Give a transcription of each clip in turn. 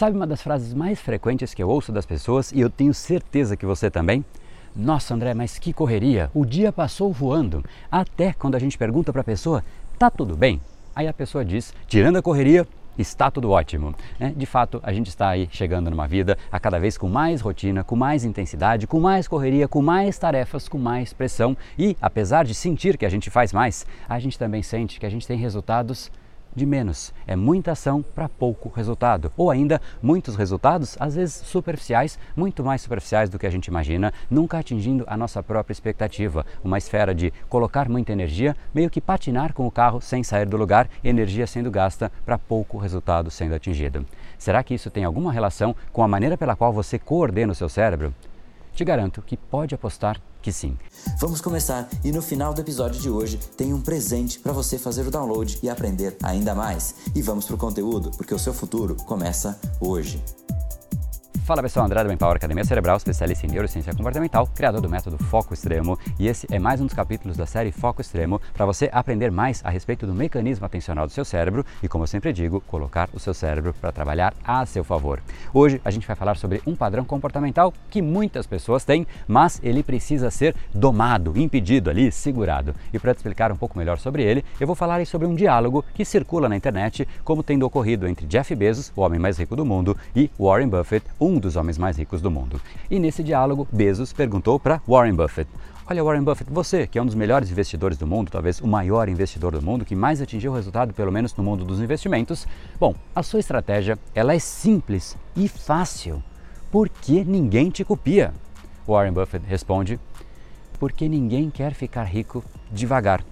Sabe uma das frases mais frequentes que eu ouço das pessoas e eu tenho certeza que você também? Nossa, André, mas que correria! O dia passou voando. Até quando a gente pergunta para a pessoa, tá tudo bem? Aí a pessoa diz, tirando a correria, está tudo ótimo. Né? De fato, a gente está aí chegando numa vida a cada vez com mais rotina, com mais intensidade, com mais correria, com mais tarefas, com mais pressão e, apesar de sentir que a gente faz mais, a gente também sente que a gente tem resultados de menos. É muita ação para pouco resultado. Ou ainda, muitos resultados, às vezes superficiais, muito mais superficiais do que a gente imagina, nunca atingindo a nossa própria expectativa. Uma esfera de colocar muita energia, meio que patinar com o carro sem sair do lugar, energia sendo gasta para pouco resultado sendo atingido. Será que isso tem alguma relação com a maneira pela qual você coordena o seu cérebro? Te garanto que pode apostar que sim. Vamos começar e no final do episódio de hoje tem um presente para você fazer o download e aprender ainda mais. E vamos pro conteúdo, porque o seu futuro começa hoje. Fala pessoal, André do Empower Academia Cerebral, especialista em neurociência comportamental, criador do método Foco Extremo, e esse é mais um dos capítulos da série Foco Extremo para você aprender mais a respeito do mecanismo atencional do seu cérebro e, como eu sempre digo, colocar o seu cérebro para trabalhar a seu favor. Hoje a gente vai falar sobre um padrão comportamental que muitas pessoas têm, mas ele precisa ser domado, impedido ali, segurado. E para te explicar um pouco melhor sobre ele, eu vou falar sobre um diálogo que circula na internet como tendo ocorrido entre Jeff Bezos, o homem mais rico do mundo, e Warren Buffett, um dos homens mais ricos do mundo. E nesse diálogo, Bezos perguntou para Warren Buffett: Olha, Warren Buffett, você que é um dos melhores investidores do mundo, talvez o maior investidor do mundo, que mais atingiu o resultado, pelo menos no mundo dos investimentos, bom, a sua estratégia ela é simples e fácil. Por que ninguém te copia? Warren Buffett responde: Porque ninguém quer ficar rico devagar.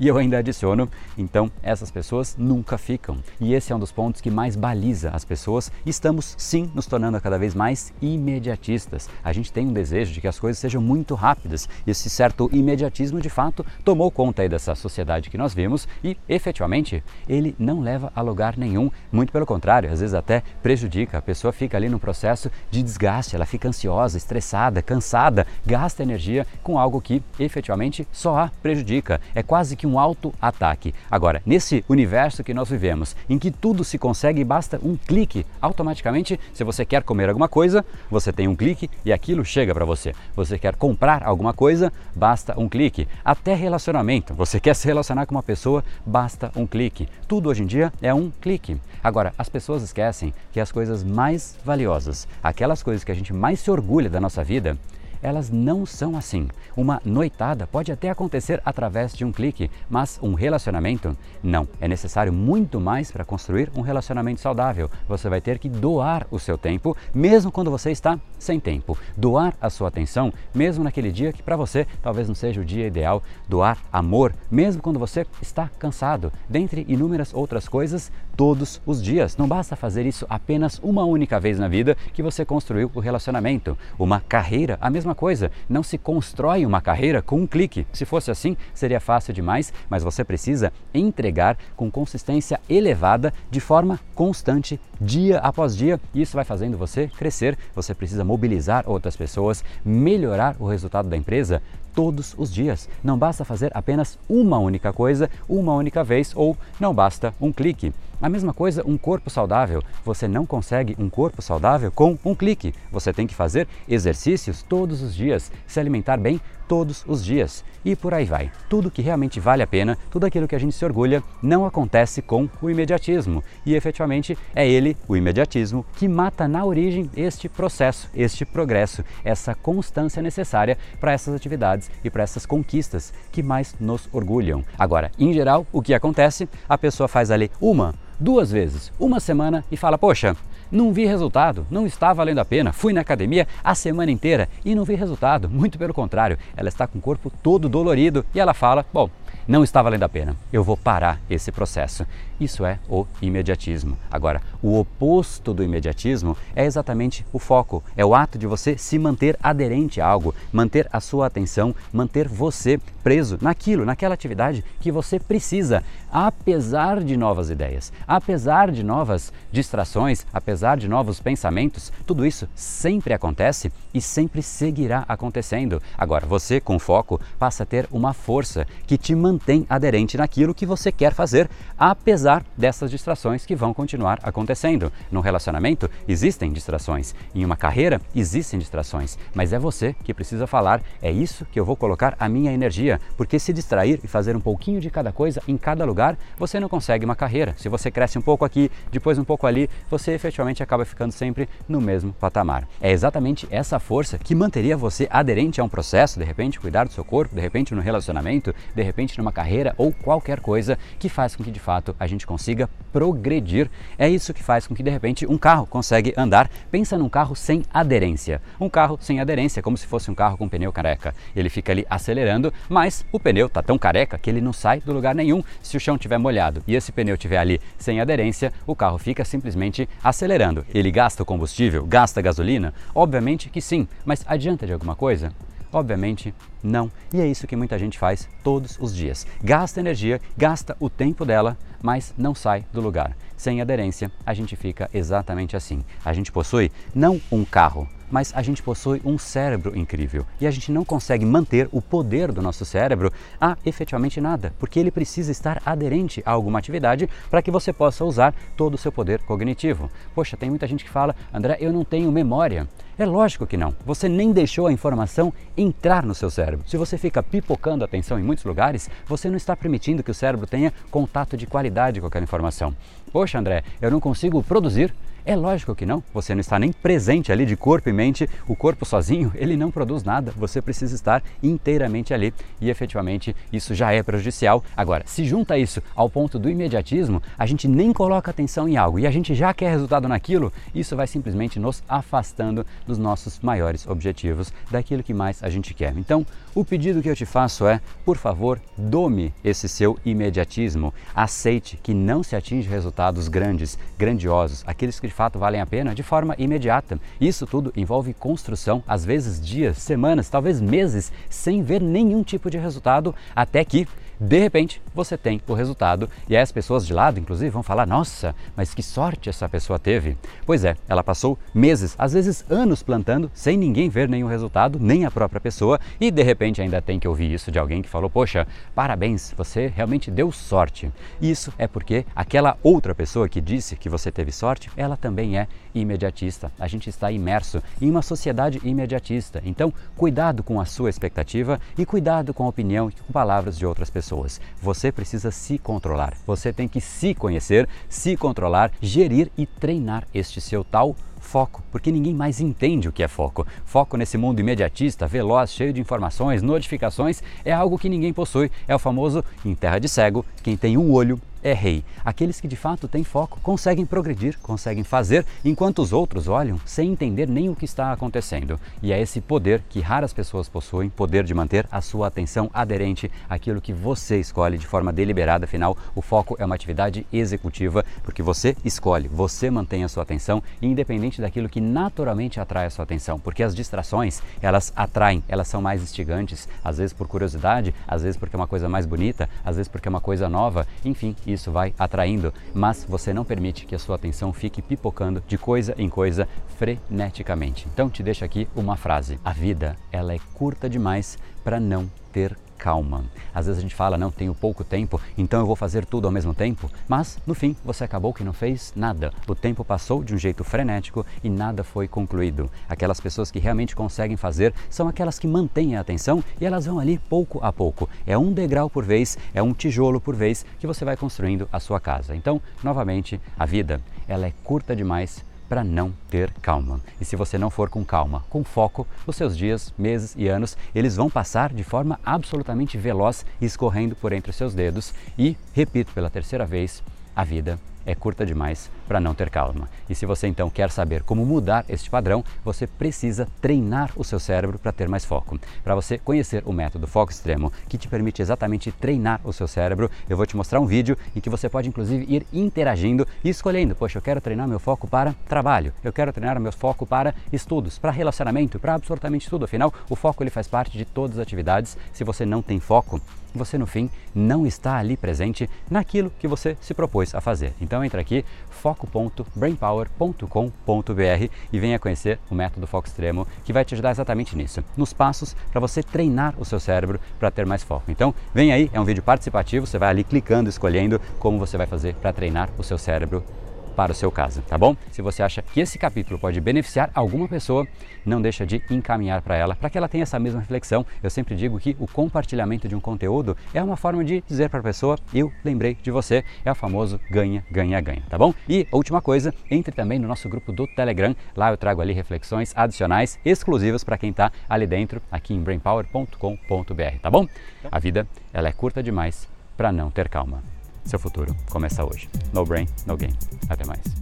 E eu ainda adiciono, então essas pessoas nunca ficam. E esse é um dos pontos que mais baliza as pessoas. Estamos sim nos tornando cada vez mais imediatistas. A gente tem um desejo de que as coisas sejam muito rápidas. E esse certo imediatismo de fato tomou conta aí dessa sociedade que nós vimos e efetivamente ele não leva a lugar nenhum. Muito pelo contrário, às vezes até prejudica. A pessoa fica ali no processo de desgaste, ela fica ansiosa, estressada, cansada, gasta energia com algo que efetivamente só a prejudica. É quase que que um auto-ataque. Agora, nesse universo que nós vivemos, em que tudo se consegue basta um clique, automaticamente, se você quer comer alguma coisa, você tem um clique e aquilo chega para você. Você quer comprar alguma coisa, basta um clique. Até relacionamento, você quer se relacionar com uma pessoa, basta um clique. Tudo hoje em dia é um clique. Agora, as pessoas esquecem que as coisas mais valiosas, aquelas coisas que a gente mais se orgulha da nossa vida, elas não são assim. Uma noitada pode até acontecer através de um clique, mas um relacionamento não. É necessário muito mais para construir um relacionamento saudável. Você vai ter que doar o seu tempo, mesmo quando você está sem tempo. Doar a sua atenção, mesmo naquele dia que para você talvez não seja o dia ideal. Doar amor, mesmo quando você está cansado. Dentre inúmeras outras coisas, todos os dias. Não basta fazer isso apenas uma única vez na vida que você construiu o relacionamento. Uma carreira, a mesma coisa. Não se constrói uma carreira com um clique. Se fosse assim, seria fácil demais, mas você precisa entregar com consistência elevada, de forma constante, dia após dia, e isso vai fazendo você crescer. Você precisa mobilizar outras pessoas, melhorar o resultado da empresa todos os dias. Não basta fazer apenas uma única coisa, uma única vez, ou não basta um clique. A mesma coisa, um corpo saudável. Você não consegue um corpo saudável com um clique. Você tem que fazer exercícios todos os dias, se alimentar bem todos os dias. E por aí vai. Tudo que realmente vale a pena, tudo aquilo que a gente se orgulha, não acontece com o imediatismo. E efetivamente é ele, o imediatismo, que mata na origem este processo, este progresso, essa constância necessária para essas atividades e para essas conquistas que mais nos orgulham. Agora, em geral, o que acontece? A pessoa faz ali uma duas vezes, uma semana e fala: Poxa, não vi resultado, não está valendo a pena. Fui na academia a semana inteira e não vi resultado. Muito pelo contrário, ela está com o corpo todo dolorido e ela fala: Bom, não está valendo a pena, eu vou parar esse processo. Isso é o imediatismo. Agora, o oposto do imediatismo é exatamente o foco, é o ato de você se manter aderente a algo, manter a sua atenção, manter você preso naquilo, naquela atividade que você precisa, apesar de novas ideias, apesar de novas distrações, apesar de novos pensamentos, tudo isso sempre acontece e sempre seguirá acontecendo. Agora, você com foco passa a ter uma força que te mantém aderente naquilo que você quer fazer, apesar dessas distrações que vão continuar acontecendo. No relacionamento existem distrações, em uma carreira existem distrações, mas é você que precisa falar, é isso que eu vou colocar a minha energia, porque se distrair e fazer um pouquinho de cada coisa em cada lugar, você não consegue uma carreira. Se você cresce um pouco aqui, depois um pouco ali, você efetivamente acaba ficando sempre no mesmo patamar. É exatamente essa força que manteria você aderente a um processo, de repente cuidar do seu corpo, de repente no relacionamento, de repente numa carreira ou qualquer coisa que faz com que de fato a gente consiga progredir. É isso que faz com que de repente um carro consegue andar. Pensa num carro sem aderência. Um carro sem aderência, é como se fosse um carro com pneu careca. Ele fica ali acelerando, mas o pneu tá tão careca que ele não sai do lugar nenhum. Se o chão tiver molhado e esse pneu tiver ali sem aderência, o carro fica simplesmente acelerando. Ele gasta o combustível, gasta gasolina? Obviamente que sim, mas adianta de alguma coisa? Obviamente não. E é isso que muita gente faz todos os dias. Gasta energia, gasta o tempo dela, mas não sai do lugar. Sem aderência, a gente fica exatamente assim. A gente possui não um carro, mas a gente possui um cérebro incrível e a gente não consegue manter o poder do nosso cérebro a efetivamente nada, porque ele precisa estar aderente a alguma atividade para que você possa usar todo o seu poder cognitivo. Poxa, tem muita gente que fala, André, eu não tenho memória. É lógico que não. Você nem deixou a informação entrar no seu cérebro. Se você fica pipocando a atenção em muitos lugares, você não está permitindo que o cérebro tenha contato de qualidade com aquela informação. Poxa, André, eu não consigo produzir é lógico que não, você não está nem presente ali de corpo e mente, o corpo sozinho, ele não produz nada, você precisa estar inteiramente ali. E efetivamente isso já é prejudicial. Agora, se junta isso ao ponto do imediatismo, a gente nem coloca atenção em algo e a gente já quer resultado naquilo, isso vai simplesmente nos afastando dos nossos maiores objetivos, daquilo que mais a gente quer. Então, o pedido que eu te faço é, por favor, dome esse seu imediatismo, aceite que não se atinge resultados grandes, grandiosos, aqueles que de fato valem a pena de forma imediata. Isso tudo envolve construção, às vezes dias, semanas, talvez meses, sem ver nenhum tipo de resultado, até que de repente você tem o resultado e as pessoas de lado, inclusive, vão falar: Nossa, mas que sorte essa pessoa teve. Pois é, ela passou meses, às vezes anos plantando, sem ninguém ver nenhum resultado, nem a própria pessoa, e de repente ainda tem que ouvir isso de alguém que falou: Poxa, parabéns, você realmente deu sorte. Isso é porque aquela outra pessoa que disse que você teve sorte, ela também é imediatista. A gente está imerso em uma sociedade imediatista. Então, cuidado com a sua expectativa e cuidado com a opinião e com palavras de outras pessoas pessoas. Você precisa se controlar. Você tem que se conhecer, se controlar, gerir e treinar este seu tal foco, porque ninguém mais entende o que é foco. Foco nesse mundo imediatista, veloz, cheio de informações, notificações, é algo que ninguém possui. É o famoso em terra de cego, quem tem um olho é rei. Aqueles que de fato têm foco conseguem progredir, conseguem fazer, enquanto os outros olham sem entender nem o que está acontecendo. E é esse poder que raras pessoas possuem, poder de manter a sua atenção aderente àquilo que você escolhe de forma deliberada. Afinal, o foco é uma atividade executiva, porque você escolhe, você mantém a sua atenção, independente daquilo que naturalmente atrai a sua atenção, porque as distrações, elas atraem, elas são mais instigantes, às vezes por curiosidade, às vezes porque é uma coisa mais bonita, às vezes porque é uma coisa nova, enfim, isso vai atraindo, mas você não permite que a sua atenção fique pipocando de coisa em coisa freneticamente. Então te deixo aqui uma frase: a vida ela é curta demais para não ter calma. Às vezes a gente fala, não, tenho pouco tempo, então eu vou fazer tudo ao mesmo tempo, mas no fim você acabou que não fez nada. O tempo passou de um jeito frenético e nada foi concluído. Aquelas pessoas que realmente conseguem fazer são aquelas que mantêm a atenção e elas vão ali pouco a pouco. É um degrau por vez, é um tijolo por vez que você vai construindo a sua casa. Então, novamente, a vida, ela é curta demais para não ter calma. E se você não for com calma, com foco, os seus dias, meses e anos, eles vão passar de forma absolutamente veloz, escorrendo por entre os seus dedos e, repito pela terceira vez, a vida é curta demais para não ter calma. E se você então quer saber como mudar este padrão, você precisa treinar o seu cérebro para ter mais foco. Para você conhecer o método Foco Extremo, que te permite exatamente treinar o seu cérebro, eu vou te mostrar um vídeo em que você pode inclusive ir interagindo e escolhendo, poxa, eu quero treinar meu foco para trabalho, eu quero treinar meu foco para estudos, para relacionamento, para absolutamente tudo. Afinal, o foco ele faz parte de todas as atividades. Se você não tem foco, você no fim não está ali presente naquilo que você se propôs a fazer. Então entra aqui, foco foco.brainpower.com.br e venha conhecer o método Foco Extremo que vai te ajudar exatamente nisso, nos passos para você treinar o seu cérebro para ter mais foco. Então, vem aí, é um vídeo participativo, você vai ali clicando, escolhendo como você vai fazer para treinar o seu cérebro para o seu caso, tá bom? Se você acha que esse capítulo pode beneficiar alguma pessoa, não deixa de encaminhar para ela, para que ela tenha essa mesma reflexão. Eu sempre digo que o compartilhamento de um conteúdo é uma forma de dizer para a pessoa, eu lembrei de você, é o famoso ganha, ganha, ganha, tá bom? E última coisa, entre também no nosso grupo do Telegram, lá eu trago ali reflexões adicionais exclusivas para quem está ali dentro, aqui em brainpower.com.br, tá bom? A vida, ela é curta demais para não ter calma. Seu futuro começa hoje. No brain, no game. Até mais.